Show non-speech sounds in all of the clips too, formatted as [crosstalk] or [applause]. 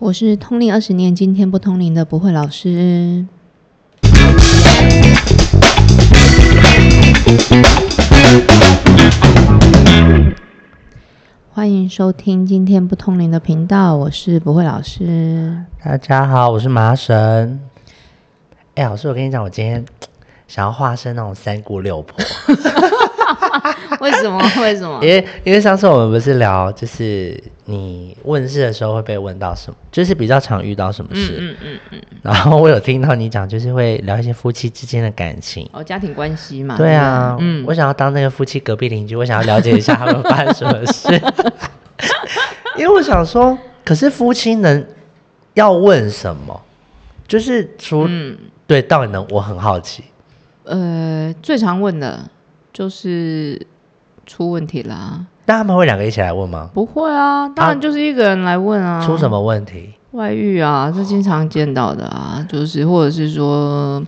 我是通灵二十年，今天不通灵的不会老师。欢迎收听今天不通灵的频道，我是不会老师。大家好，我是麻神。哎，老师，我跟你讲，我今天想要化身那种三姑六婆。[laughs] [laughs] 为什么？为什么？因为因为上次我们不是聊，就是你问事的时候会被问到什么，就是比较常遇到什么事。嗯嗯嗯。然后我有听到你讲，就是会聊一些夫妻之间的感情。哦，家庭关系嘛。对啊。嗯。我想要当那个夫妻隔壁邻居，我想要了解一下他们发生什么事。[laughs] 因为我想说，可是夫妻能要问什么？就是除对，到底能？我很好奇。呃，最常问的。就是出问题啦，那他们会两个一起来问吗？不会啊，当然就是一个人来问啊。出什么问题？外遇啊，是经常见到的啊，就是或者是说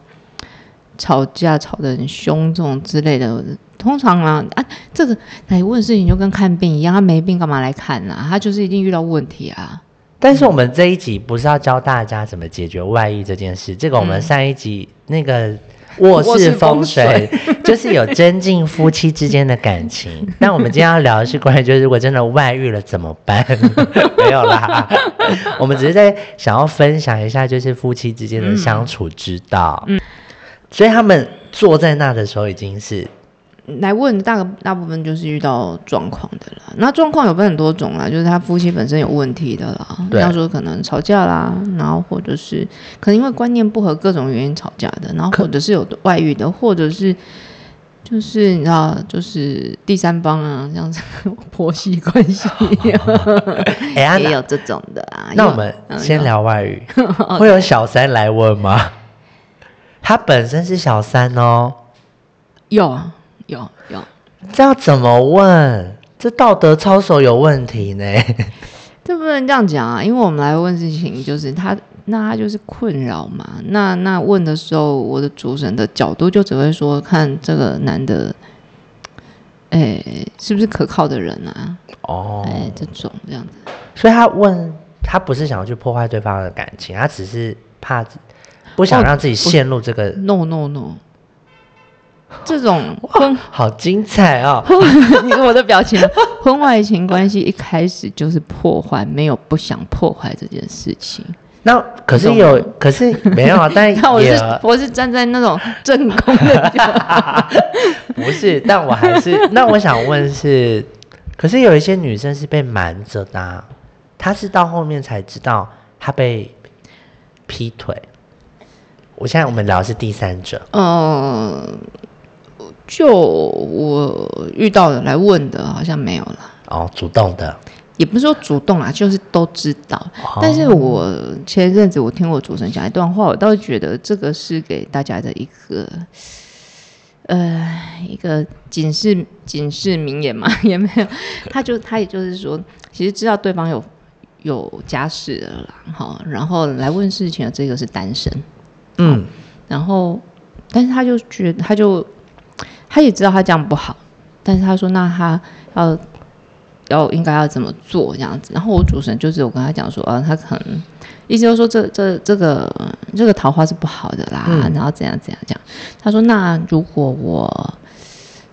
吵架吵得很凶这种之类的。通常啊啊，这个来问事情就跟看病一样，他没病干嘛来看啊？他就是一定遇到问题啊。但是我们这一集不是要教大家怎么解决外遇这件事，这个我们上一集那个。卧室风水 [laughs] 就是有增进夫妻之间的感情。[laughs] 但我们今天要聊的是关于，就是如果真的外遇了怎么办？[laughs] 没有啦，我们只是在想要分享一下，就是夫妻之间的相处之道。嗯，所以他们坐在那的时候已经是。来问大大部分就是遇到状况的啦，那状况有分很多种啦，就是他夫妻本身有问题的啦，比方说可能吵架啦，然后或者是可能因为观念不合各种原因吵架的，然后或者是有外遇的，或者是就是你知道就是第三方啊，这样子婆媳关系，也有这种的啊。那我们先聊外遇，[laughs] 会有小三来问吗？他本身是小三哦，有。有有，这要怎么问？这道德操守有问题呢？[laughs] 这不能这样讲啊！因为我们来问事情，就是他，那他就是困扰嘛。那那问的时候，我的主审的角度就只会说，看这个男的，哎，是不是可靠的人啊？哦，哎，这种这样子。所以他问他不是想要去破坏对方的感情，他只是怕不想让自己陷入这个。No no no。[laughs] 这种婚好精彩哦！[laughs] 你我的表情，[laughs] 婚外情关系一开始就是破坏，没有不想破坏这件事情。那可是有，可是没有啊。但我是我是站在那种正宫的，不是。但我还是，那我想问是，可是有一些女生是被瞒着的，她是到后面才知道她被劈腿。我现在我们聊的是第三者，嗯。就我遇到的来问的，好像没有了。哦，主动的，也不是说主动啊，就是都知道。但是我前一阵子我听我主持人讲一段话，我倒是觉得这个是给大家的一个，呃，一个警示警示名言嘛，[laughs] 也没有。他就他也就是说，其实知道对方有有家室了啦，哈，然后来问事情的这个是单身，嗯，然后但是他就觉得他就。他也知道他这样不好，但是他说：“那他要要应该要怎么做这样子？”然后我主神就是我跟他讲说：“啊，他可能意思就是说这这这个这个桃花是不好的啦，然后怎样怎样讲。”他说：“那如果我，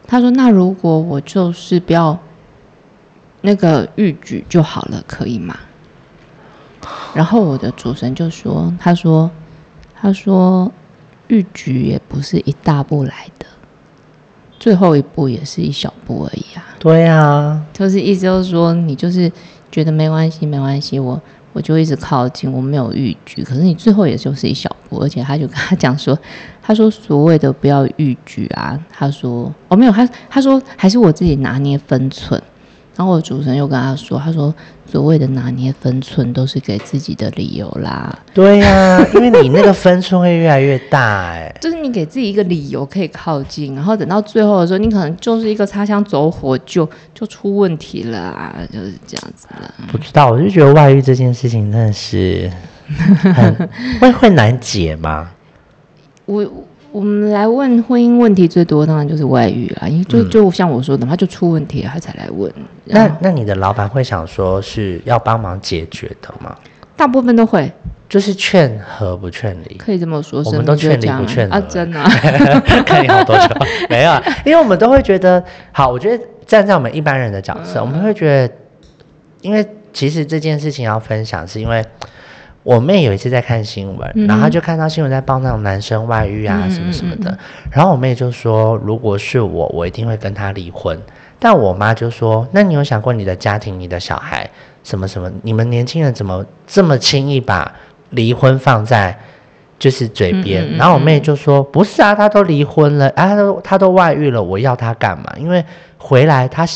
他说那如果我就是不要那个玉举就好了，可以吗？”然后我的主神就说：“他说他说玉举也不是一大步来的。”最后一步也是一小步而已啊！对啊，就是意思就是说，你就是觉得没关系，没关系，我我就一直靠近，我没有逾矩。可是你最后也就是一小步，而且他就跟他讲说，他说所谓的不要逾矩啊，他说哦没有，他他说还是我自己拿捏分寸。然后我主持人又跟他说：“他说所谓的拿捏分寸，都是给自己的理由啦。对呀，因为你那个分寸会越来越大，哎，[laughs] 就是你给自己一个理由可以靠近，然后等到最后的时候，你可能就是一个擦枪走火，就就出问题了啊，就是这样子的。不知道，我就觉得外遇这件事情真的是 [laughs] 会会难解吗？我。我们来问婚姻问题最多，当然就是外遇啦，因为就就像我说的，他就出问题了，他才来问。那那你的老板会想说是要帮忙解决的吗？大部分都会，就是劝和不劝离，可以这么说。我们都劝离不劝啊，真的。[laughs] 看你好多久？没有，[laughs] 因为我们都会觉得，好，我觉得站在我们一般人的角色，我们会觉得，因为其实这件事情要分享，是因为我妹有一次在看新闻，然后她就看到新闻在报那种男生外遇啊什么什么的，然后我妹就说，如果是我，我一定会跟他离婚。但我妈就说，那你有想过你的家庭、你的小孩？什么什么？你们年轻人怎么这么轻易把离婚放在就是嘴边？然后我妹就说：“不是啊，他都离婚了，啊，他都他都外遇了，我要他干嘛？因为回来他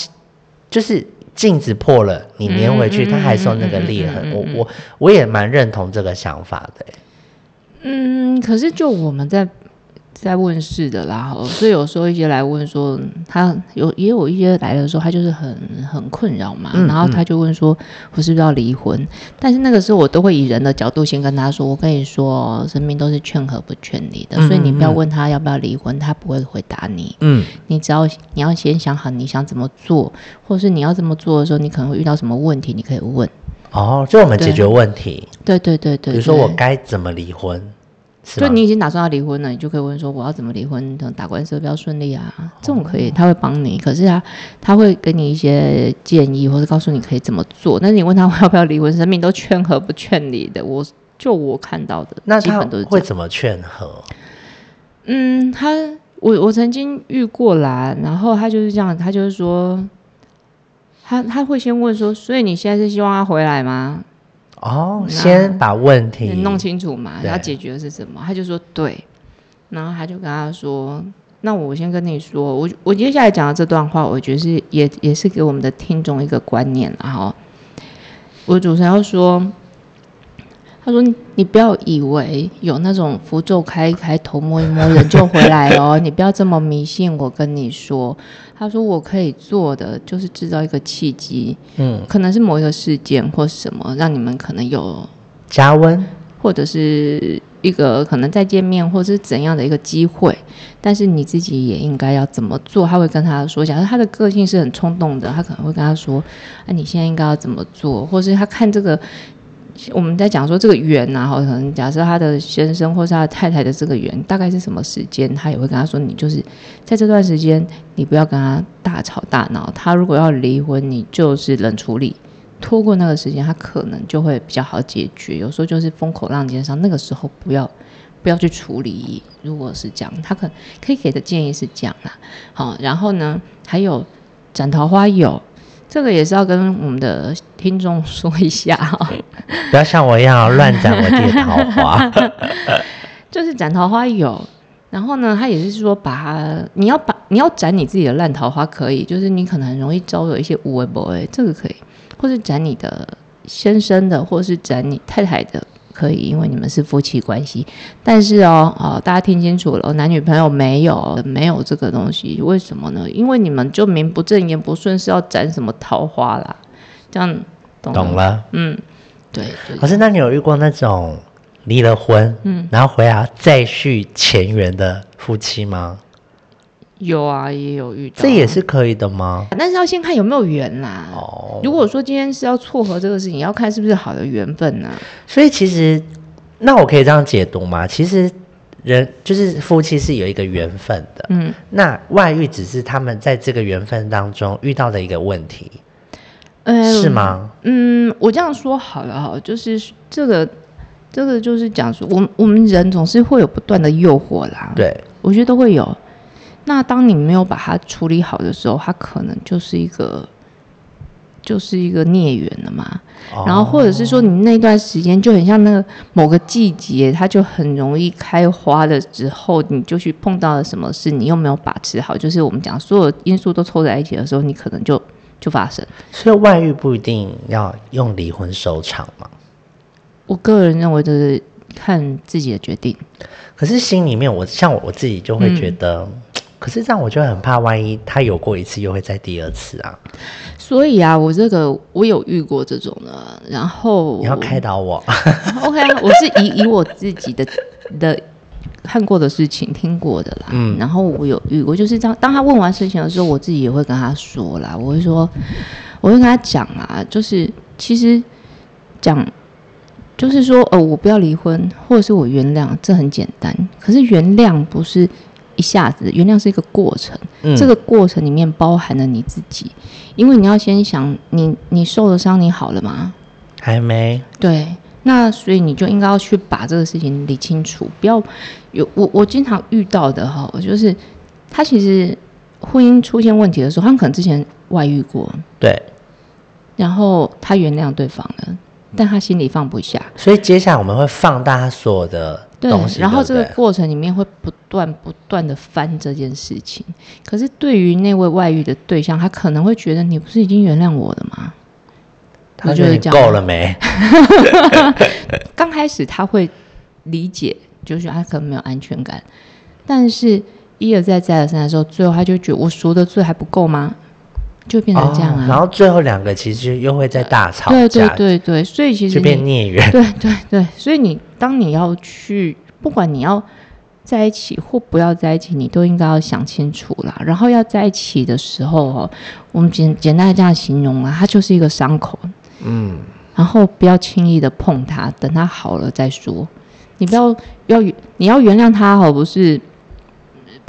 就是镜子破了，你粘回去，他还受那个裂痕。我我我也蛮认同这个想法的。嗯，可是就我们在。在问事的啦，所以有时候一些来问说，他有也有一些来的时候，他就是很很困扰嘛，然后他就问说，我是不是要离婚？但是那个时候我都会以人的角度先跟他说，我跟你说，生命都是劝和不劝离的，所以你不要问他要不要离婚，他不会回答你。嗯，你只要你要先想好你想怎么做，或是你要这么做的时候，你可能会遇到什么问题，你可以问。哦，就我们解决问题。对对对对。比如说我该怎么离婚？就你已经打算要离婚了，你就可以问说我要怎么离婚，等打官司比较顺利啊？这种可以，他会帮你。可是他他会给你一些建议，或者告诉你可以怎么做。但是你问他要不要离婚，生命都劝和不劝离的。我就我看到的，那基本都是会怎么劝和？嗯，他我我曾经遇过啦，然后他就是这样，他就是说，他他会先问说，所以你现在是希望他回来吗？哦，先把问题弄清楚嘛，要解决的是什么？他就说对，然后他就跟他说：“那我先跟你说，我我接下来讲的这段话，我觉得是也也是给我们的听众一个观念然后我主持人要说。他说：“你不要以为有那种符咒开一开，头摸一摸，人就回来哦。[laughs] 你不要这么迷信。我跟你说，他说我可以做的就是制造一个契机，嗯，可能是某一个事件或什么，让你们可能有加温，或者是一个可能再见面，或者是怎样的一个机会。但是你自己也应该要怎么做？他会跟他说，假如他的个性是很冲动的，他可能会跟他说：，啊，你现在应该要怎么做？或是他看这个。”我们在讲说这个缘呐，哈，可能假设他的先生或是他太太的这个缘大概是什么时间，他也会跟他说，你就是在这段时间，你不要跟他大吵大闹。他如果要离婚，你就是冷处理，拖过那个时间，他可能就会比较好解决。有时候就是风口浪尖上，那个时候不要不要去处理。如果是这样，他可可以给的建议是这样啦。好，然后呢，还有斩桃花有。这个也是要跟我们的听众说一下哈，不要像我一样乱斩我自己的桃花。[laughs] 就是斩桃花有，然后呢，他也是说把你要把你要斩你自己的烂桃花可以，就是你可能很容易招惹一些无为 boy，这个可以，或是斩你的先生的，或是斩你太太的。可以，因为你们是夫妻关系，但是哦，哦，大家听清楚了，男女朋友没有没有这个东西，为什么呢？因为你们就名不正言不顺，是要斩什么桃花啦？这样懂懂了？嗯，对。可是，那你有遇过那种离了婚，嗯，然后回来再续前缘的夫妻吗？有啊，也有遇到，这也是可以的吗？但是要先看有没有缘啦。哦，如果说今天是要撮合这个事情，要看是不是好的缘分呢？所以其实，那我可以这样解读吗？其实人就是夫妻是有一个缘分的，嗯，那外遇只是他们在这个缘分当中遇到的一个问题，嗯，是吗？嗯，我这样说好了哈，就是这个，这个就是讲说，我我们人总是会有不断的诱惑啦，对我觉得都会有。那当你没有把它处理好的时候，它可能就是一个，就是一个孽缘了嘛。然后或者是说，你那段时间就很像那个某个季节，它就很容易开花了之后，你就去碰到了什么事，你又没有把持好，就是我们讲所有因素都凑在一起的时候，你可能就就发生。所以外遇不一定要用离婚收场嘛。我个人认为就是看自己的决定。可是心里面，我像我自己就会觉得。可是这样，我就很怕，万一他有过一次，又会再第二次啊。所以啊，我这个我有遇过这种的，然后你要开导我。[laughs] OK 啊，我是以以我自己的的看过的事情、听过的啦。嗯，然后我有遇过，就是这样当他问完事情的时候，我自己也会跟他说啦。我会说，我会跟他讲啊，就是其实讲。就是说，呃，我不要离婚，或者是我原谅，这很简单。可是原谅不是一下子，原谅是一个过程。嗯。这个过程里面包含了你自己，因为你要先想，你你受了伤，你好了吗？还没，对，那所以你就应该要去把这个事情理清楚，不要有我我经常遇到的哈，就是他其实婚姻出现问题的时候，他可能之前外遇过，对，然后他原谅对方了，但他心里放不下。所以接下来我们会放大他所有的对然后这个过程里面会不断不断的翻这件事情，可是对于那位外遇的对象，他可能会觉得你不是已经原谅我了吗？他觉得你我觉得这样够了没？[laughs] 刚开始他会理解，就是他可能没有安全感，但是一而再再而三的时候，最后他就觉得我赎的罪还不够吗？就变成这样啊。哦然后最后两个其实又会在大吵对对，对对，所以其实就变孽缘。对对对，所以你当你要去，不管你要在一起或不要在一起，你都应该要想清楚啦。然后要在一起的时候哦，我们简简单的这样形容啊，它就是一个伤口，嗯，然后不要轻易的碰它，等它好了再说。你不要要你要原谅他哦，不是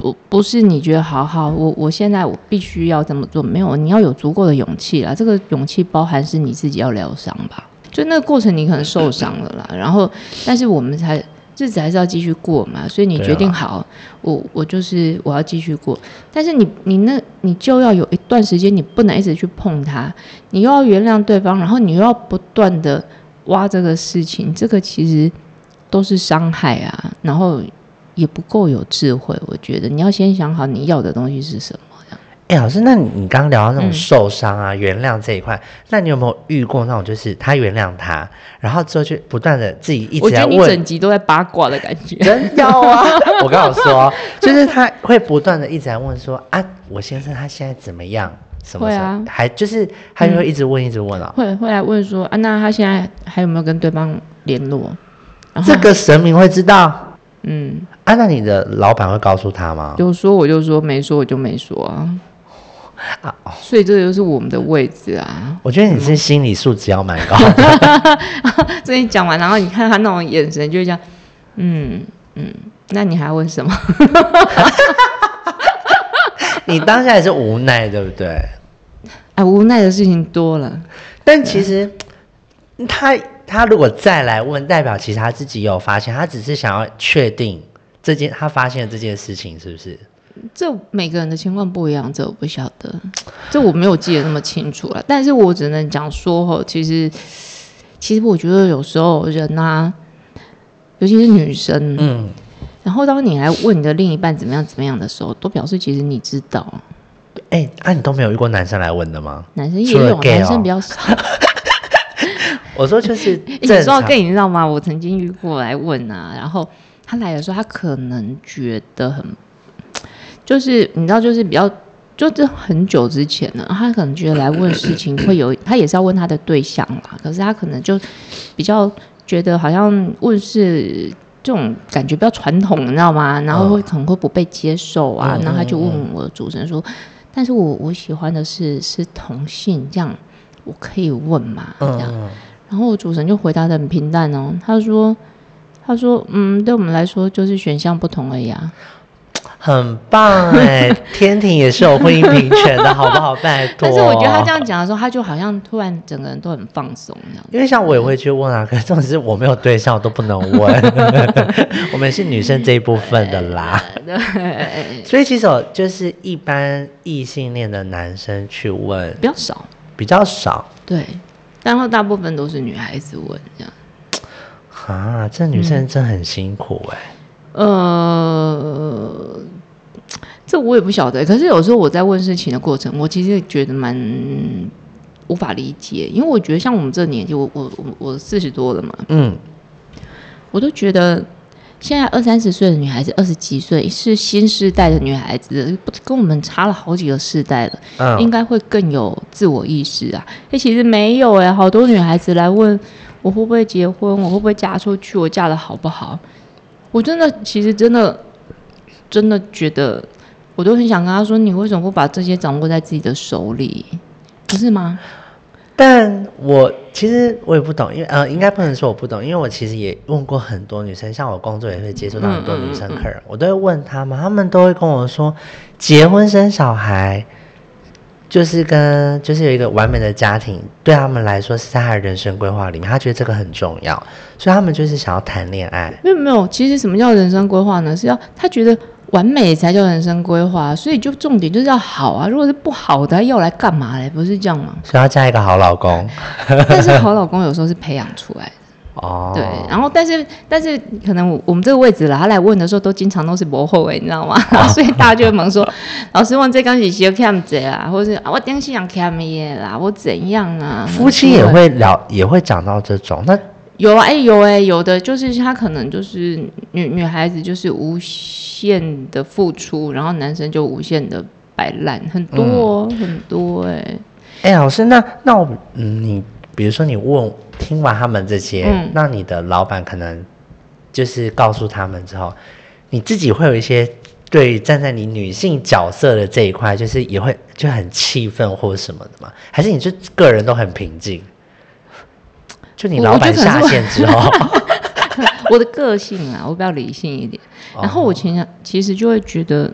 不不是你觉得好好，我我现在我必须要这么做，没有，你要有足够的勇气啦。这个勇气包含是你自己要疗伤吧，就那个过程你可能受伤了啦，然后但是我们才日子还是要继续过嘛，所以你决定好，我我就是我要继续过，但是你你那你就要有一段时间你不能一直去碰它，你又要原谅对方，然后你又要不断的挖这个事情，这个其实都是伤害啊，然后也不够有智慧。我觉得你要先想好你要的东西是什么。哎、老师，那你你刚刚聊到那种嗯受伤啊、原谅这一块，那你有没有遇过那种就是他原谅他，然后之后就不断的自己一我觉得你直在问整集都在八卦的感觉。真有啊！[laughs] 我刚有说，就是他会不断的一直在问说啊，我先生他现在怎么样？什么什么？会啊还就是他就会一直问，一直问啊。会会来问说啊，那他现在还有没有跟对方联络？这个神明会知道嗯，啊？那你的老板会告诉他吗？有说我就说，没说我就没说啊。啊，哦所以这就是我们的位置啊。我觉得你是心理素质要蛮高的。[laughs] 这一讲完，然后你看他那种眼神，就会这样，嗯嗯，那你还要问什么？[laughs] 你当下也是无奈，对不对？哎，无奈的事情多了。但其实他他如果再来问，代表其实他自己有发现，他只是想要确定这件他发现的这件事情是不是？这每个人的情况不一样，这我不晓得，这我没有记得那么清楚了。但是我只能讲说，吼，其实其实我觉得有时候人啊，尤其是女生，嗯，然后当你来问你的另一半怎么样怎么样的时候，都表示其实你知道，哎、啊，你都没有遇过男生来问的吗？男生也有男生哦比较少。[laughs] 我说就是 [laughs] 你说到 gay，你知道吗？我曾经遇过来问啊，然后他来的时候，他可能觉得很，就是你知道，就是比较，就这很久之前呢，他可能觉得来问事情会有，他也是要问他的对象啦，可是他可能就比较觉得好像问事。这种感觉比较传统，你知道吗？然后会可能会不被接受啊，嗯然后他就问嗯我的主持人说：“但是我我喜欢的是是同性，这样我可以问嘛？”这样，嗯，然后我主持人就回答的很平淡哦，他说：“他说，嗯，对我们来说就是选项不同而已啊。[tsk] 很棒哎，[laughs] 天庭也是有婚姻平权的，好不好？拜 [laughs] 托。但是我觉得他这样，讲的时候，他就好像突然整个人都很放松这样。因为像我也会去问啊，可是重点是我没有对象，我都不能问。[laughs] 我们是女生这一部分的啦，对，所以其实我就是一般异性恋的男生去问比较少，比较少对，然后大部分都是女孩子问这样。啊，这女生真很辛苦哎、呃，这我也不晓得。可是有时候我在问事情的过程，我其实觉得蛮无法理解，因为我觉得像我们这年纪，我我我我四十多了嘛，嗯，我都觉得现在二三十岁的女孩子，二十几岁是新时代的女孩子，跟我们差了好几个世代了，嗯。应该会更有自我意识啊。哎、其实没有哎、好多女孩子来问我会不会结婚，我会不会嫁出去，我嫁的好不好？我真的，其实真的，真的觉得，我都很想跟他说，你为什么不把这些掌握在自己的手里，不是吗？但我其实我也不懂，因为呃，应该不能说我不懂，因为我其实也问过很多女生，像我工作也会接触到很多女生客人，我都会问他们，他们都会跟我说，结婚生小孩就是跟就是有一个完美的家庭，对他们来说是在他的人生规划里面，他觉得这个很重要，所以他们就是想要谈恋爱。没有没有，其实什么叫人生规划呢？是要他觉得。完美才叫人生规划，所以就重点就是要好啊！如果是不好的，要来干嘛嘞？不是这样吗？所以要嫁一个好老公。[laughs] 但是好老公有时候是培养出来的哦。对，然后但是但是可能我们这个位置啦，他来问的时候都经常都是博后诶，你知道吗？[laughs] 所以大家就会忙说：“ [laughs] 老师问这刚起是 cam 怎啊？或者是我顶是想 cam 耶啦？我怎样啊？”夫妻也会聊，也会讲到这种那。有啊，哎，有哎，有的就是他可能就是女女孩子就是无限的付出，然后男生就无限的摆烂，很多很多哎。哎，老师，那那我嗯，你比如说你问听完他们这些，那你的老板可能就是告诉他们之后，你自己会有一些对站在你女性角色的这一块，就是也会就很气愤或者什么的吗？还是你就个人都很平静？[laughs] 就你老板下线之后，[laughs] 我的个性啊，我比较理性一点。然后我其实其实就会觉得，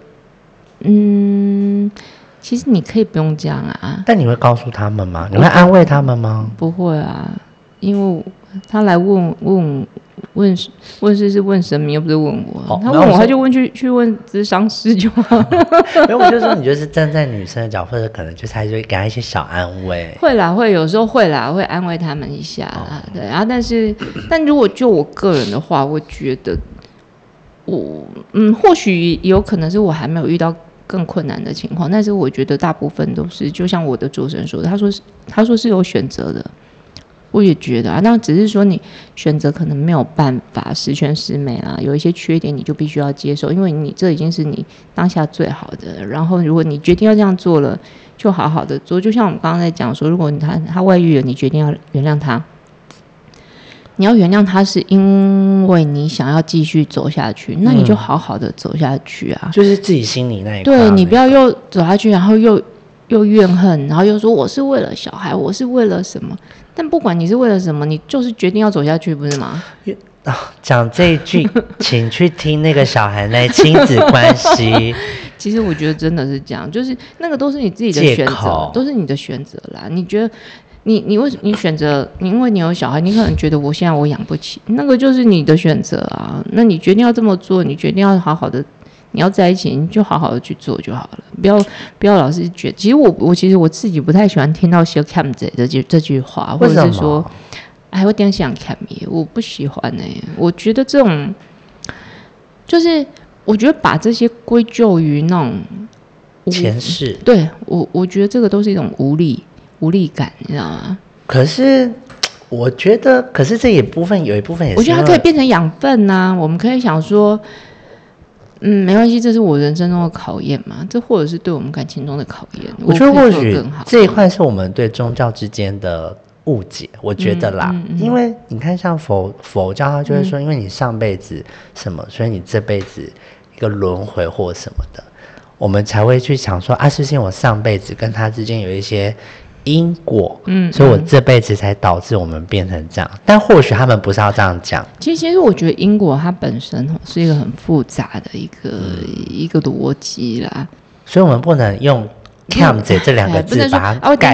嗯，其实你可以不用这样啊。但你会告诉他们吗？你会安慰他们吗？不会啊，因为他来问问。问问事是问神明，又不是问我。他问我，他就问去去问智商师就好。[laughs] 没有，我就说你就是站在女生的角，或者可能就是还是会给他一些小安慰。会啦，会有时候会啦，会安慰他们一下啦。对，然后但是，但如果就我个人的话，我觉得我嗯，或许有可能是我还没有遇到更困难的情况，但是我觉得大部分都是就像我的主持人说，他说是他说是有选择的。我也觉得啊，那只是说你选择可能没有办法十全十美啊，有一些缺点你就必须要接受，因为你这已经是你当下最好的。然后如果你决定要这样做了，就好好的做。就像我们刚刚在讲说，如果他他外遇了，你决定要原谅他，你要原谅他是因为你想要继续走下去，那你就好好的走下去啊。就是自己心里那一对你不要又走下去，然后又又怨恨，然后又说我是为了小孩，我是为了什么？但不管你是为了什么，你就是决定要走下去，不是吗？啊，讲这一句，请去听那个小孩那亲子关系。[laughs] 其实我觉得真的是这样，就是那个都是你自己的选择，都是你的选择啦。你觉得你你为什么你选择？你因为你有小孩，你可能觉得我现在我养不起，那个就是你的选择啊。那你决定要这么做，你决定要好好的。你要在一起，你就好好的去做就好了，不要不要老是觉。其实我我其实我自己不太喜欢听到 “she cam” 这句这句话，或者是说，哎，我点想 cam 我不喜欢呢。我觉得这种，就是我觉得把这些归咎于那种前世，对我我觉得这个都是一种无力无力感，你知道吗？可是 [tsk] 我觉得，可是这一部分有一部分也是，我觉得它可以变成养分呐。我们可以想说。嗯，没关系，这是我人生中的考验嘛，这或者是对我们感情中的考验。我觉得或许这一块是我们对宗教之间的误解，我觉得啦，因为你看像佛佛教，他就会说，因为你上辈子什么，所以你这辈子一个轮回或什么的，我们才会去想说啊，是因为我上辈子跟他之间有一些。因果，嗯，所以我这辈子才导致我们变成这样。但或许他们不是要这样讲。其实，其实我觉得因果它本身是一个很复杂的一个一个逻辑啦。所以我们不能用 [laughs] “cam” 这两个字把它盖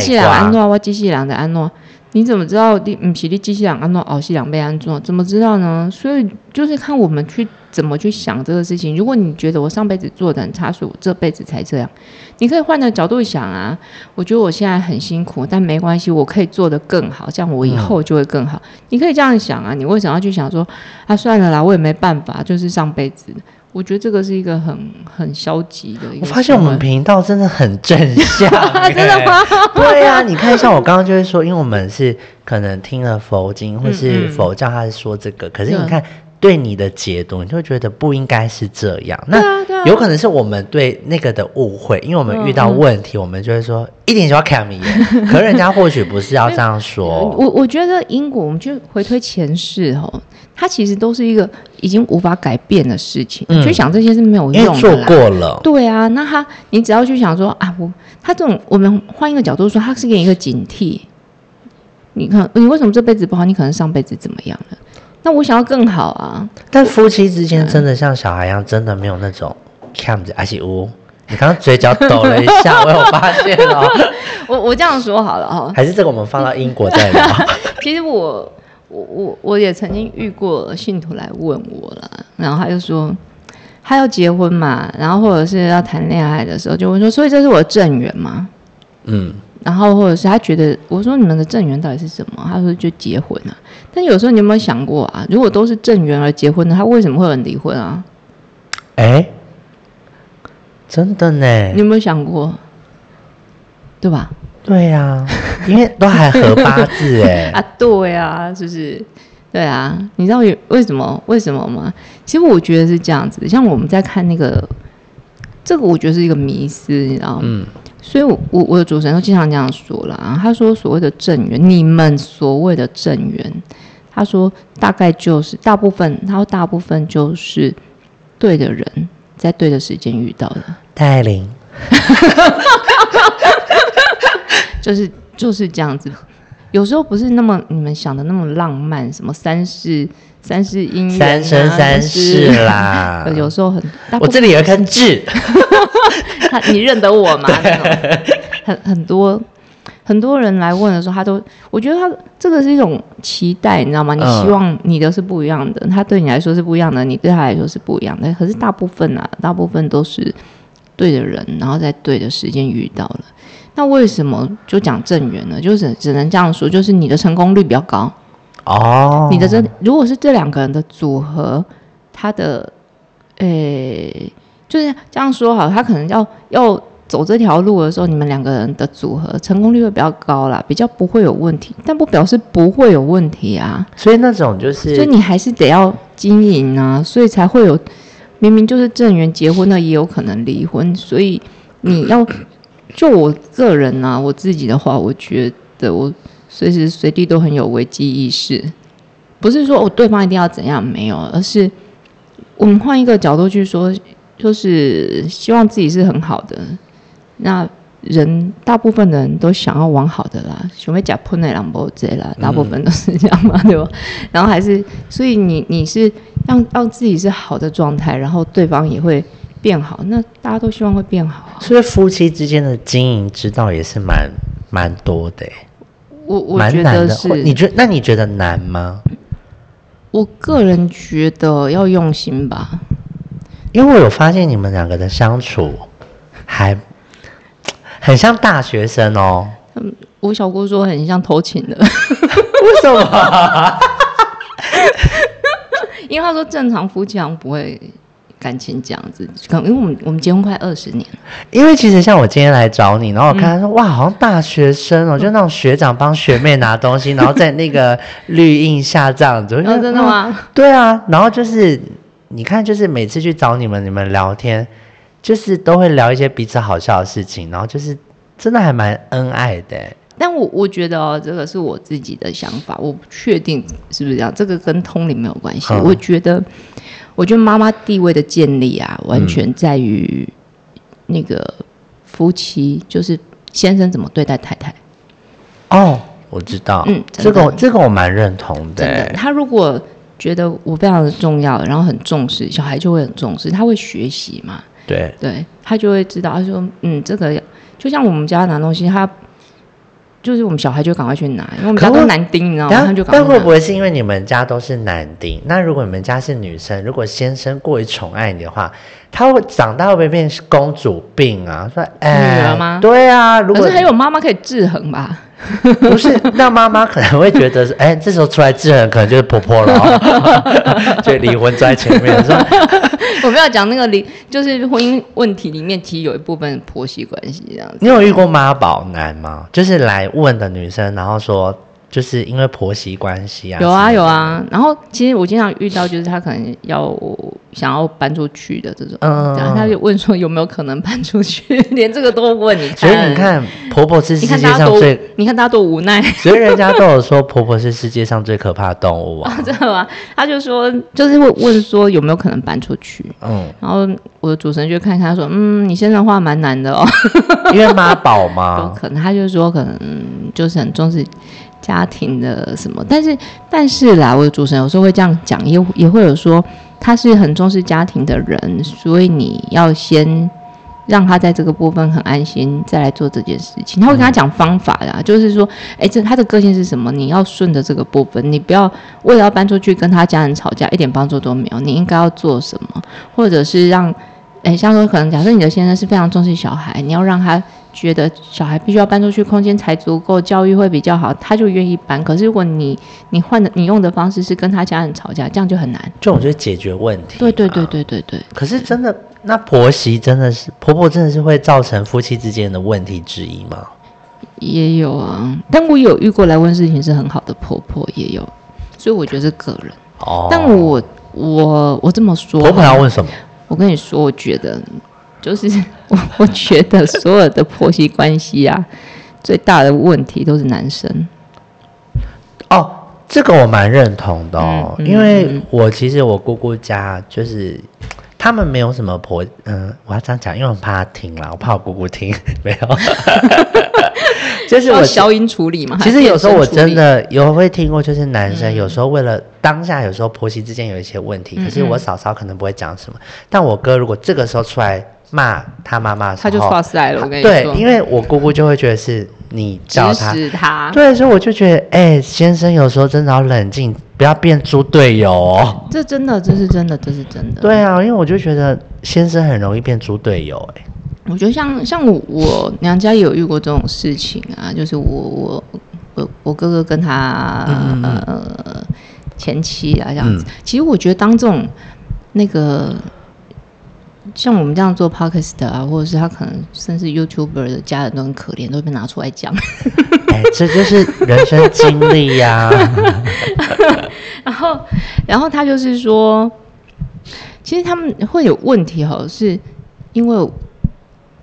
过。我机器人的安诺。你怎么知道你唔是你机器人安诺，哦，是两被安诺？怎么知道呢？所以就是看我们去怎么去想这个事情。如果你觉得我上辈子做的很差，所以我这辈子才这样，你可以换个角度想啊。我觉得我现在很辛苦，但没关系，我可以做得更好，这样我以后就会更好。你可以这样想啊。你为什么要去想说啊？算了啦，我也没办法，就是上辈子。我觉得这个是一个很很消极的。我发现我们频道真的很正向，[laughs] 真的吗？对啊，你看，像我刚刚就会说，因为我们是可能听了佛经或是佛教，他是说这个，可是你看对你的解读，你就会觉得不应该是这样。那有可能是我们对那个的误会，因为我们遇到问题，我们就会说一点就要看你，[laughs] 可人家或许不是要这样说。我我觉得因果，我们就回推前世哦。它其实都是一个已经无法改变的事情，去想这些是没有用的。做过了，对啊，那他你只要去想说啊，我他这种，我们换一个角度说，他是给你一个警惕，你看你为什么这辈子不好？你可能上辈子怎么样了？那我想要更好啊。但夫妻之间真的像小孩一样，真的没有那种看着而且呜。你刚刚嘴角抖了一下，[laughs] 我有发现哦。[laughs] 我我这样说好了哈，还是这个我们放到英国再聊。[laughs] 其实我我我我也曾经遇过信徒来问我了，然后他就说他要结婚嘛，然后或者是要谈恋爱的时候就问说，所以这是我的正缘吗？嗯，然后或者是他觉得我说你们的正缘到底是什么？他说就结婚啊。但有时候你有没有想过啊？如果都是正缘而结婚的，他为什么会有人离婚啊？哎。真的呢，你有没有想过，对吧？对呀，因为都还合八字哎。[laughs] 啊，对啊，是不是？对啊，你知道为什么？为什么吗？其实我觉得是这样子。像我们在看那个，这个我觉得是一个迷思，你知道吗？嗯。所以，我我我的主持人都经常这样说了啊。他说所谓的正缘，你们所谓的正缘，他说大概就是大部分，他说大部分就是对的人。在对的时间遇到的戴琳，[laughs] 就是就是这样子。有时候不是那么你们想的那么浪漫，什么三世三世姻缘、三生三世啦。[laughs] 有时候很，我这里有一颗痣，[laughs] [laughs] 你认得我吗？很很多。很多人来问的时候，他都我觉得他这个是一种期待，你知道吗？你希望你的是不一样的，他对你来说是不一样的，你对他来说是不一样的。可是大部分啊，大部分都是对的人，然后在对的时间遇到了。那为什么就讲正缘呢？就是只能这样说，就是你的成功率比较高哦。你的这如果是这两个人的组合，他的诶，就是这样说好，他可能要要。走这条路的时候，你们两个人的组合成功率会比较高啦，比较不会有问题，但不表示不会有问题啊。所以那种就是，所以你还是得要经营啊，所以才会有明明就是正缘结婚的，也有可能离婚。所以你要就我个人啊，我自己的话，我觉得我随时随地都很有危机意识，不是说我对方一定要怎样没有，而是我们换一个角度去说，就是希望自己是很好的。那人大部分的人都想要往好的啦，想要假破内两波这啦，大部分都是这样嘛，对吧？然后还是，所以你你是让让自己是好的状态，然后对方也会变好，那大家都希望会变好。所以夫妻之间的经营之道也是蛮蛮多的，我我觉得是，你觉那你觉得难吗？我个人觉得要用心吧，因为我有发现你们两个的相处还。很像大学生哦。嗯，我小姑说很像偷情的。为什么？[laughs] 因为他说正常夫妻好像不会感情这样子，可能因为我们我们结婚快二十年了。因为其实像我今天来找你，然后我看他说哇，好像大学生哦，就那种学长帮学妹拿东西，然后在那个绿荫下这样子。真的吗？对啊，然后就是你看，就是每次去找你们，你们聊天。就是都会聊一些彼此好笑的事情，然后就是真的还蛮恩爱的。但我我觉得哦，这个是我自己的想法，我不确定是不是这样。这个跟通灵没有关系。我觉得，我觉得妈妈地位的建立啊，完全在于那个夫妻，就是先生怎么对待太太。哦，我知道，嗯，这个这个我蛮认同的。他如果觉得我非常的重要，然后很重视，小孩就会很重视，他会学习嘛。对，对他就会知道，他说，嗯，这个就像我们家拿东西，他就是我们小孩就赶快去拿，因为我们家都男丁，你知道吗？他就但会不会是因为你们家都是男丁？那如果你们家是女生，如果先生过于宠爱你的话，他会长大会不会变成公主病啊？说女儿吗？对啊，如果还有妈妈可以制衡吧。不是，那妈妈可能会觉得，哎，这时候出来制衡，可能就是婆婆了，[laughs] 就离婚在前面是吧？[laughs] 我们要讲那个离，就是婚姻问题里面，其实有一部分婆媳关系这样子。你有遇过妈宝男吗？就是来问的女生，然后说。就是因为婆媳关系啊，有啊有啊。然后其实我经常遇到，就是他可能要想要搬出去的这种，然后他就问说有没有可能搬出去，[laughs] 连这个都问你。所以你看，婆婆是世界上最，你看大家多无奈。所以人家都有说婆婆是世界上最可怕的动物啊，[laughs] 知道吗？他就说就是会问说有没有可能搬出去。嗯，然后我的主持人就看他说，嗯，你现在话蛮难的哦，[laughs] 因为妈宝嘛？有可能他就说可能就是很重视。家庭的什么，但是但是啦，我的主持人有时候会这样讲，也也会有说他是很重视家庭的人，所以你要先让他在这个部分很安心，再来做这件事情。他会跟他讲方法啦，就是说，哎，这他的个性是什么？你要顺着这个部分，你不要为了要搬出去跟他家人吵架，一点帮助都没有。你应该要做什么，或者是让，哎，像说可能假设你的先生是非常重视小孩，你要让他。觉得小孩必须要搬出去，空间才足够，教育会比较好，他就愿意搬。可是如果你你换的你用的方式是跟他家人吵架，这样就很难。这种就是解决问题。对对对对对对。可是真的，那婆媳真的是婆婆真的是会造成夫妻之间的问题之一吗？也有啊，但我有遇过来问事情是很好的婆婆，也有，所以我觉得是个人。哦。但我我我这么说，婆婆要问什么？我跟你说，我觉得。就是 [laughs] 我，我觉得所有的婆媳关系啊，最大的问题都是男生。哦，这个我蛮认同的哦，因为我其实我姑姑家就是他们没有什么婆，嗯，我要这样讲，因为我怕他听啦，我怕我姑姑听，[laughs] 没有。[laughs] 就是我消音处理嘛。其实有时候我真的有会听过，就是男生有时候为了当下，有时候婆媳之间有一些问题，可是我嫂嫂可能不会讲什么，但我哥如果这个时候出来。骂他妈妈，他就发塞了。我跟你说，对，因为我姑姑就会觉得是你教他，对，所以我就觉得，哎，先生有时候真的要冷静，不要变猪队友哦。这真的，这是真的，这是真的。对啊，因为我就觉得先生很容易变猪队友。哎，我觉得像像我我娘家也有遇过这种事情啊，就是我我我我哥哥跟他呃前妻啊这样子。其实我觉得当这种那个。像我们这样做 podcast 啊，或者是他可能甚至 YouTuber 的家人都很可怜，都被拿出来讲。[laughs] 哎，这就是人生经历呀。[laughs] 然后，然后他就是说，其实他们会有问题哈，是因为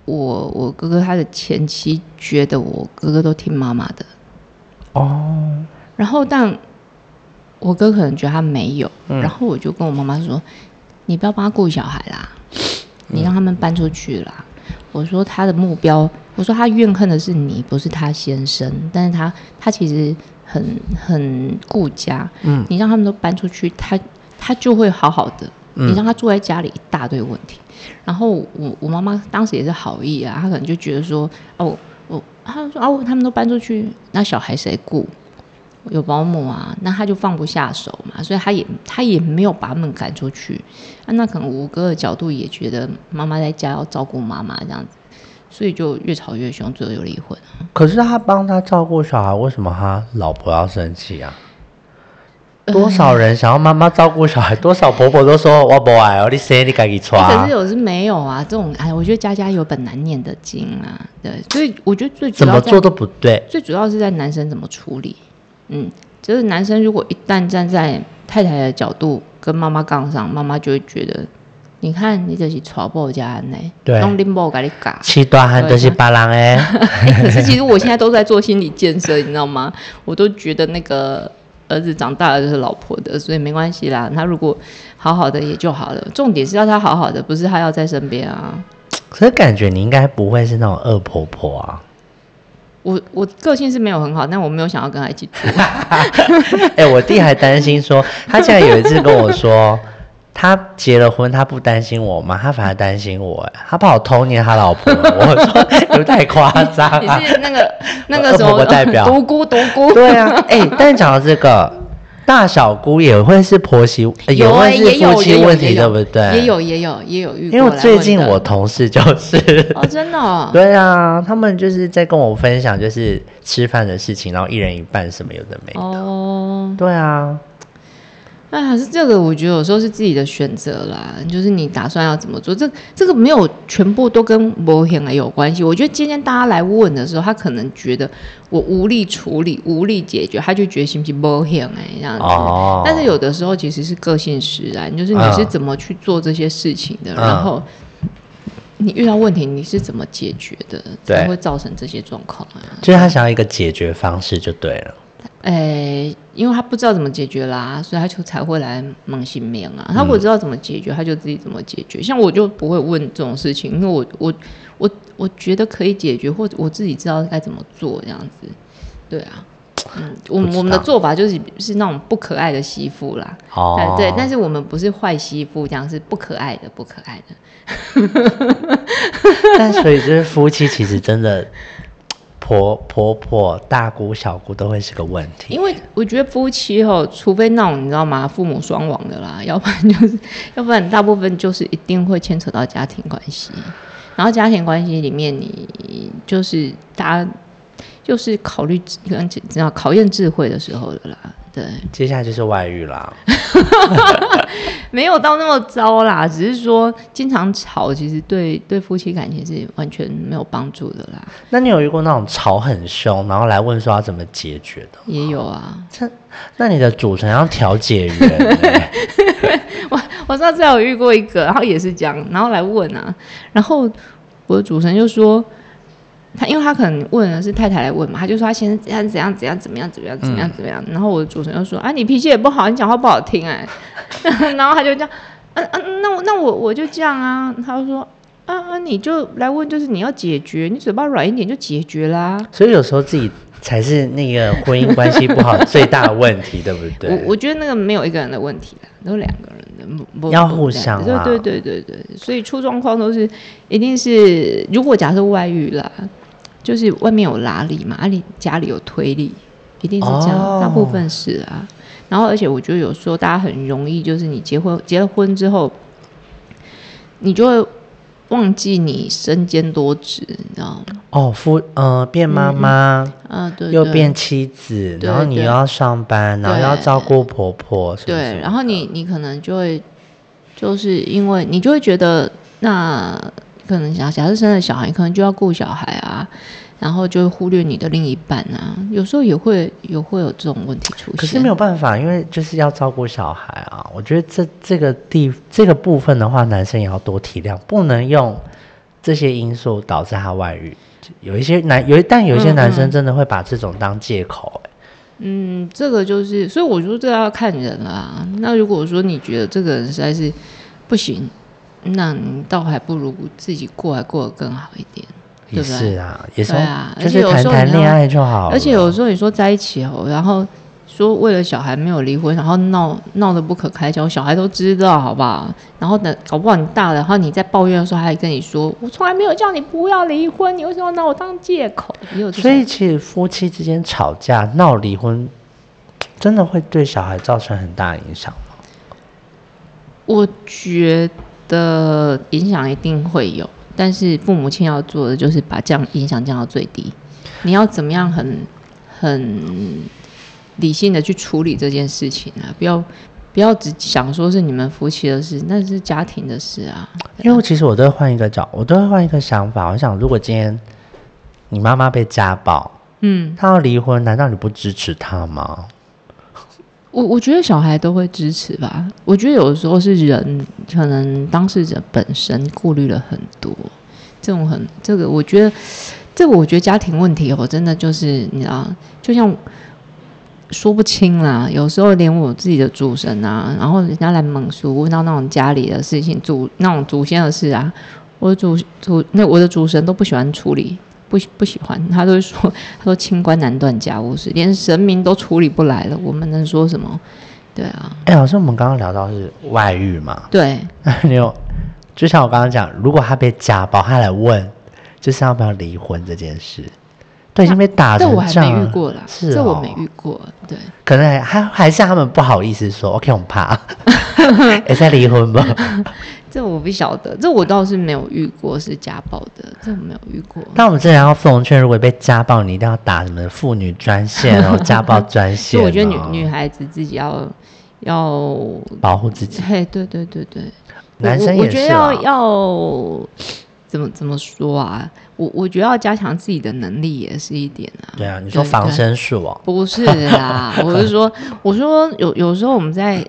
我我哥哥他的前妻觉得我哥哥都听妈妈的。哦。然后，但我哥可能觉得他没有。然后我就跟我妈妈说：“你不要帮他顾小孩啦。”你让他们搬出去啦！我说他的目标，我说他怨恨的是你，不是他先生。但是他他其实很很顾家。嗯，你让他们都搬出去，他他就会好好的。你让他住在家里，一大堆问题。然后我我妈妈当时也是好意啊，她可能就觉得说，哦我她说哦他们都搬出去，那小孩谁顾？有保姆啊，那他就放不下手嘛，所以他也他也没有把他们赶出去啊。那可能五哥的角度也觉得妈妈在家要照顾妈妈这样子，所以就越吵越凶，最后又离婚。可是他帮他照顾小孩，为什么他老婆要生气啊？多少人想要妈妈照顾小孩，[laughs] 多少婆婆都说我不爱哦，你生你赶紧穿。可是有是没有啊，这种哎，我觉得家家有本难念的经啊，对，所以我觉得最怎么做都不对，最主要是在男生怎么处理。嗯，就是男生如果一旦站在太太的角度跟妈妈杠上，妈妈就会觉得，你看你这是传播家呢，对，弄拎包给你嘎，七大汉都是八郎哎。[laughs] 可是其实我现在都在做心理建设，你知道吗？我都觉得那个儿子长大了就是老婆的，所以没关系啦。他如果好好的也就好了，重点是要他好好的，不是他要在身边啊。可是感觉你应该不会是那种恶婆婆啊。我我个性是没有很好，但我没有想要跟他一起住。[laughs] 哎，我弟还担心说，他竟然有一次跟我说，他结了婚，他不担心我吗？他反而担心我，哎，他怕我偷捏他老婆。我说有太夸张。你是那个那个什么代表？[laughs] 独孤独孤。对啊，哎，但是讲到这个。大小姑也会是婆媳，也会是夫妻问题，对不对？也有也有也有遇因为最近我同事就是哦，真的，[laughs] 对啊，他们就是在跟我分享，就是吃饭的事情，然后一人一半什么有的没的，哦，对啊。哎，是这个，我觉得有时候是自己的选择啦，就是你打算要怎么做，这这个没有全部都跟保险有关系。我觉得今天大家来问的时候，他可能觉得我无力处理、无力解决，他就觉得是不是保险哎这样子。哦。但是有的时候其实是个性使然，就是你是怎么去做这些事情的，然后你遇到问题你是怎么解决的，才会造成这些状况啊。就是他想要一个解决方式就对了。诶，因为他不知道怎么解决啦，所以他就才会来蒙新面啊。他如果知道怎么解决，他就自己怎么解决。像我就不会问这种事情，因为我我我我觉得可以解决，或者我自己知道该怎么做这样子。对啊，嗯，我们我们的做法就是是那种不可爱的媳妇啦。哦，对，但是我们不是坏媳妇，这样是不可爱的，不可爱的。[laughs] 但所以就是夫妻其实真的。婆婆婆、大姑小姑都会是个问题，因为我觉得夫妻哦，除非那种你知道吗，父母双亡的啦，[laughs] 要不然就是，要不然大部分就是一定会牵扯到家庭关系，然后家庭关系里面，你就是大家就是考虑跟知道考验智慧的时候的啦。对，接下来就是外遇啦，[laughs] 没有到那么糟啦，只是说经常吵，其实对对夫妻感情是完全没有帮助的啦。那你有遇过那种吵很凶，然后来问说要怎么解决的？也有啊，这那你的主成要调解员？[laughs] 我我上次有遇过一个，然后也是这样，然后来问啊，然后我的主持人就说。他因为他可能问的是太太来问嘛，他就说他先生怎样怎样怎样怎么样怎么样怎么样怎么样，然后我的主持人就说啊你脾气也不好，你讲话不好听哎，[laughs] 然后他就这样，嗯嗯，那我那我我就这样啊，他就说啊啊你就来问，就是你要解决，你嘴巴软一点就解决啦。所以有时候自己才是那个婚姻关系不好最大的问题，对不对？我我觉得那个没有一个人的问题都两个人的，要互相。对对对对对，所以出状况都是一定是，如果假设外遇了。就是外面有拉力嘛，啊你家里有推力，一定是这样，大部分是啊。然后，而且我觉得有时候大家很容易，就是你结婚结了婚之后，你就会忘记你身兼多职，你知道吗？哦，夫呃变妈妈，啊对，又变妻子，然后你又要上班，然后要照顾婆婆，对，然后你你可能就会就是因为你就会觉得那。可能想假设生了小孩，可能就要顾小孩啊，然后就忽略你的另一半啊，有时候也会有会有这种问题出现。可是没有办法，因为就是要照顾小孩啊。我觉得这这个地这个部分的话，男生也要多体谅，不能用这些因素导致他外遇。有一些男有，但有一些男生真的会把这种当借口。嗯，这个就是，所以我说这要看人啦。那如果说你觉得这个人实在是不行。那你倒还不如自己过，还过得更好一点，对不对？是啊，也是啊，就是谈谈恋爱就好。而且有时候你说在一起哦，然后说为了小孩没有离婚，然后闹闹得不可开交，小孩都知道，好不好？然后等搞不好你大了，然后你在抱怨的时候，还跟你说我从来没有叫你不要离婚，你为什么要拿我当借口？所以其实夫妻之间吵架闹离婚，真的会对小孩造成很大影响吗？我觉。的影响一定会有，但是父母亲要做的就是把这样影响降到最低。你要怎么样很很理性的去处理这件事情啊？不要不要只想说是你们夫妻的事，那是家庭的事啊。因为其实我都会换一个角，我都会换一个想法。我想，如果今天你妈妈被家暴，嗯，她要离婚，难道你不支持她吗？我我觉得小孩都会支持吧。我觉得有的时候是人可能当事者本身顾虑了很多，这种很这个，我觉得这个我觉得家庭问题哦，真的就是你知道，就像说不清啦。有时候连我自己的主神啊，然后人家来蒙书问到那种家里的事情，祖那种祖先的事啊，我的主主那我的主神都不喜欢处理。不不喜欢，他都会说，他说清官难断家务事，连神明都处理不来了，我们能说什么？对啊。哎，老师，我们刚刚聊到是外遇嘛？对。[laughs] 你有，就像我刚刚讲，如果他被家暴，他来问，就是要不要离婚这件事，对已经被打成这样。这我还没遇过了，是这我没遇过。对。可能还还是他们不好意思说，OK，我们怕，[laughs] 也在离婚吧。[laughs] 这我不晓得，这我倒是没有遇过是家暴的，这我没有遇过。但我们这里要奉劝，如果被家暴，你一定要打什么妇女专线，然后家暴专线。[laughs] 我觉得女女孩子自己要要保护自己。嘿，对对对对，男生我觉得要要怎么怎么说啊？我我觉得要加强自己的能力也是一点啊。对啊，你说防身术哦？不是啦，我是说，我说有有时候我们在。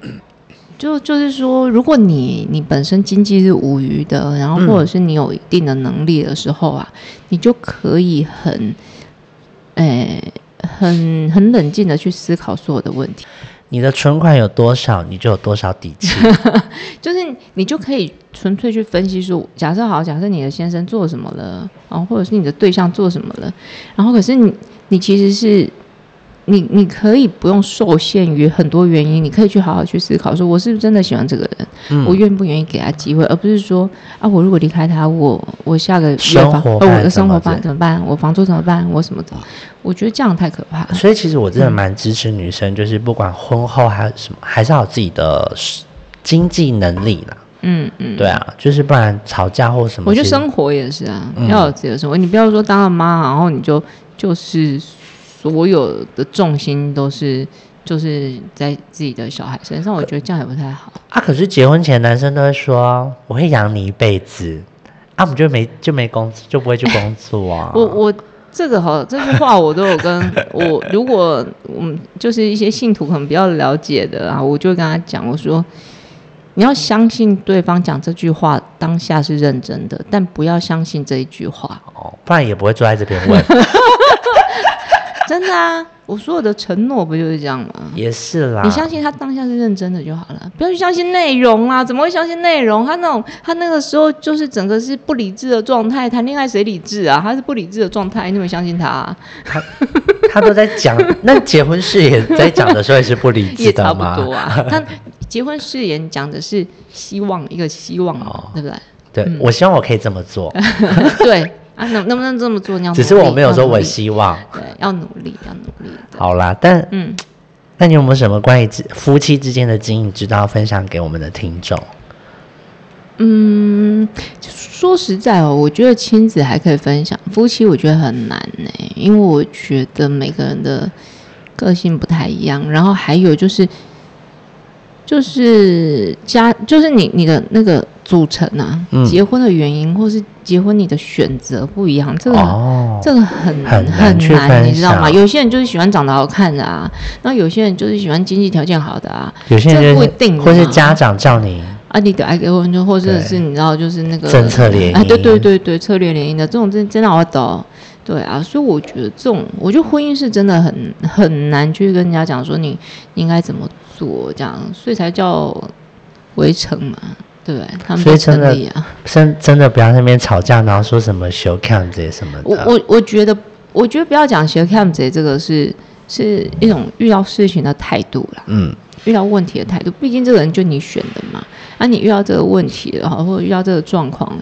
就就是说，如果你你本身经济是无余的，然后或者是你有一定的能力的时候啊，你就可以很，诶，很很冷静的去思考所有的问题。你的存款有多少，你就有多少底气。[laughs] 就是你就可以纯粹去分析说，假设好，假设你的先生做什么了，然后或者是你的对象做什么了，然后可是你你其实是。你你可以不用受限于很多原因，你可以去好好去思考，说我是不是真的喜欢这个人，我愿不愿意给他机会，而不是说啊，我如果离开他，我我下个月房，我的生活办怎么办？我房租怎么办？我什么的？我觉得这样太可怕了。所以其实我真的蛮支持女生，就是不管婚后还什么，还是要有自己的经济能力啦。嗯嗯，对啊，就是不然吵架或什么。我觉得生活也是啊，要有自己的生活。你不要说当了妈，然后你就就是所有的重心都是就是在自己的小孩身上，我觉得这样也不太好。啊，可是结婚前男生都会说我会养你一辈子，啊，我们就没就没工就不会去工作啊。[laughs] 我我这个哈这句话我都有跟 [laughs] 我如果我们就是一些信徒可能比较了解的啊，我就跟他讲我说。你要相信对方讲这句话当下是认真的，但不要相信这一句话哦，不然也不会坐在这边问。[laughs] [laughs] 真的啊，我所有的承诺不就是这样吗？也是啦，你相信他当下是认真的就好了，不要去相信内容啊！怎么会相信内容？他那种他那个时候就是整个是不理智的状态，谈恋爱谁理智啊？他是不理智的状态，你怎么相信他？他他都在讲，那结婚誓言在讲的时候也是不理智的吗？差不多啊，他。结婚誓言讲的是希望，一个希望，哦对不对？对，我希望我可以这么做。[laughs] 对啊，能能不能这么做？你要只是我没有说我希望。对，要努力，要努力。好啦，但嗯，那你有没有什么关于夫妻之间的经营之道分享给我们的听众？嗯，说实在哦，我觉得亲子还可以分享，夫妻我觉得很难呢，因为我觉得每个人的个性不太一样，然后还有就是。就是家，就是你你的那个组成啊，结婚的原因或是结婚你的选择不一样，这个这个很很难，你知道吗？有些人就是喜欢长得好看的啊，那有些人就是喜欢经济条件好的啊，有些人不一定，或是家长叫你啊，你的爱结婚就或者是你知道就是那个政策联姻，对对对对，策略联姻的这种真真的好懂。对啊，所以我觉得这种，我觉得婚姻是真的很很难去跟人家讲说你应该怎么做这样，所以才叫围城嘛，对？他们真的啊，真真的不要那边吵架，然后说什么修 cam 这些什么的。我我我觉得，我觉得不要讲修 cam 这这个是是一种遇到事情的态度啦，嗯，遇到问题的态度。毕竟这个人就你选的嘛，啊，你遇到这个问题了，或者遇到这个状况，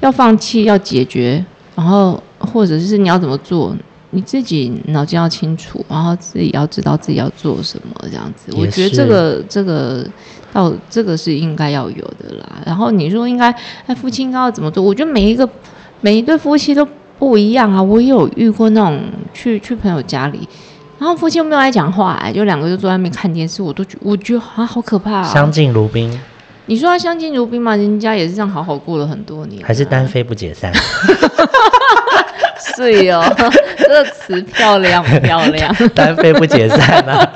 要放弃，要解决，然后。或者是你要怎么做，你自己脑筋要清楚，然后自己要知道自己要做什么，这样子。我觉得这个这个到这个是应该要有的啦。然后你说应该，哎，夫妻应该要怎么做？我觉得每一个每一对夫妻都不一样啊。我也有遇过那种去去朋友家里，然后夫妻又没有爱讲话，哎，就两个就坐在那边看电视，我都觉我觉得啊，好可怕啊，相敬如宾。你说他相敬如宾嘛？人家也是这样好好过了很多年，还是单飞不解散？[laughs] [laughs] 是哦，[laughs] 这个词漂亮漂亮，单飞不解散啊。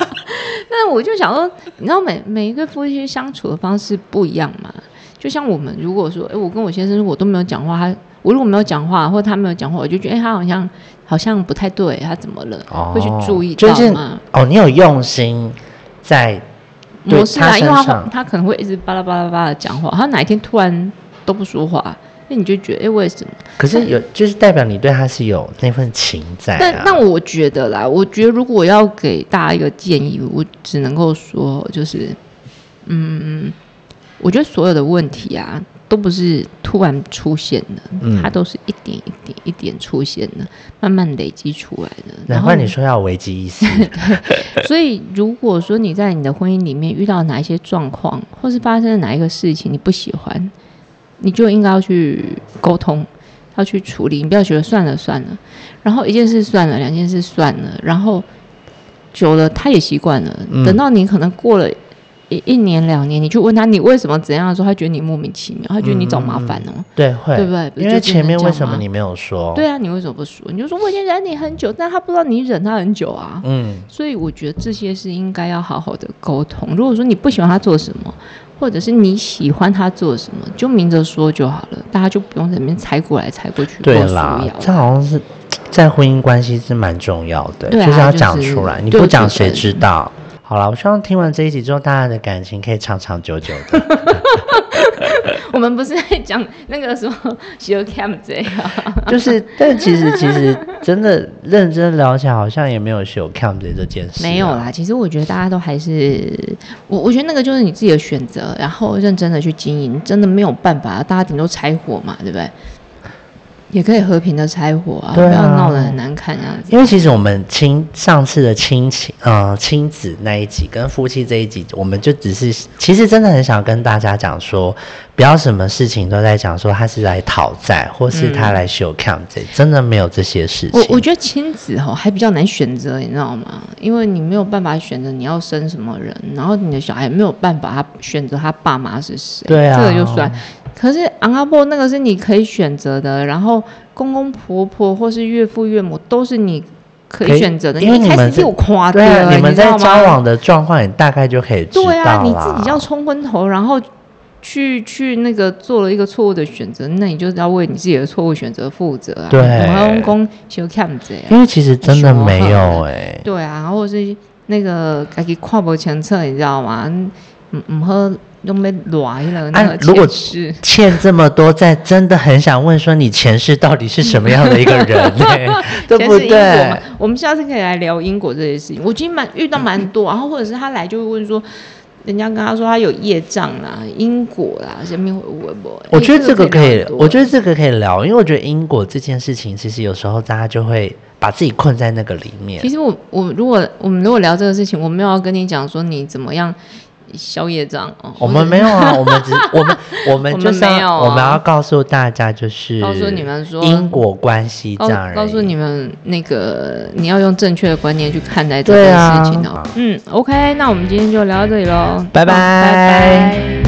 那我就想说，你知道每每一个夫妻相处的方式不一样嘛？就像我们如果说，哎，我跟我先生我都没有讲话，他我如果没有讲话，或者他没有讲话，我就觉得，哎，他好像好像不太对，他怎么了？会去注意到吗？哦，你有用心在模式啊，因为他他可能会一直巴拉巴拉巴拉的讲话，他哪一天突然都不说话。那你就觉得，哎，为什么？可是有，就是代表你对他是有那份情在。但那我觉得啦，我觉得如果要给大家一个建议，我只能够说，就是，嗯，我觉得所有的问题啊，都不是突然出现的，它都是一点一点一点出现的，慢慢累积出来的。难怪你说要危机意识。[laughs] 所以，如果说你在你的婚姻里面遇到哪一些状况，或是发生了哪一个事情你不喜欢。你就应该要去沟通，要去处理，你不要觉得算了算了，然后一件事算了，两件事算了，然后久了他也习惯了。等到你可能过了一一年两年，你去问他你为什么怎样的时候，他觉得你莫名其妙，他觉得你找麻烦哦。对，会，对不对？因为前面为什么你没有说？对啊，你为什么不说？你就说我已经忍你很久，但他不知道你忍他很久啊。嗯，所以我觉得这些是应该要好好的沟通。如果说你不喜欢他做什么。或者是你喜欢他做什么，就明着说就好了，大家就不用在那边猜过来猜过去。对啦，这好像是在婚姻关系是蛮重要的，就是要讲出来，你不讲谁知道？好了，我希望听完这一集之后，大家的感情可以长长久久的。[laughs] 我们不是在讲那个什么 show cam 这样，就是，但其实其实真的认真聊起来，好像也没有 show cam 这件事。没有啦，其实我觉得大家都还是，我我觉得那个就是你自己的选择，然后认真的去经营，真的没有办法，大家顶多拆伙嘛，对不对？也可以和平的拆伙啊，不要闹得很难看这样子。因为其实我们亲上次的亲情，呃，亲子那一集跟夫妻这一集，我们就只是其实真的很想跟大家讲说，不要什么事情都在讲说他是来讨债，或是他来修 cam 这，真的没有这些事情。我我觉得亲子哈还比较难选择，你知道吗？因为你没有办法选择你要生什么人，然后你的小孩没有办法他选择他爸妈是谁，对啊，这个就算。可是昂阿婆那个是你可以选择的，然后公公婆婆或是岳父岳母都是你可以选择的，因为你们有夸对啊，你们在交往的状况，你大概就可以知道对啊，你自己要冲昏头，然后去去那个做了一个错误的选择，那你就要为你自己的错误选择负责啊。对，公公修看这样，因为其实真的没有哎。对啊，然后是那个自己跨步前策，你知道吗？嗯嗯喝。都没来了。啊，如果是欠这么多债，真的很想问说，你前世到底是什么样的一个人？[laughs] 对不对？我们下次可以来聊因果这些事情。我今天蛮遇到蛮多，然后或者是他来就会问说，人家跟他说他有业障啦、因果啦，下面会问不？我觉得这个可以，我觉得这个可以聊，因为我觉得因果这件事情，其实有时候大家就会把自己困在那个里面。其实我我如果我们如果聊这个事情，我没有要跟你讲说你怎么样。宵夜账哦，我们没有啊，我们只我们 [laughs] 我们就是要我们要告诉大家，就是告诉你们说因果关系这样，告诉你们那个你要用正确的观念去看待这件事情哦。嗯，OK，那我们今天就聊到这里喽，拜拜。拜拜。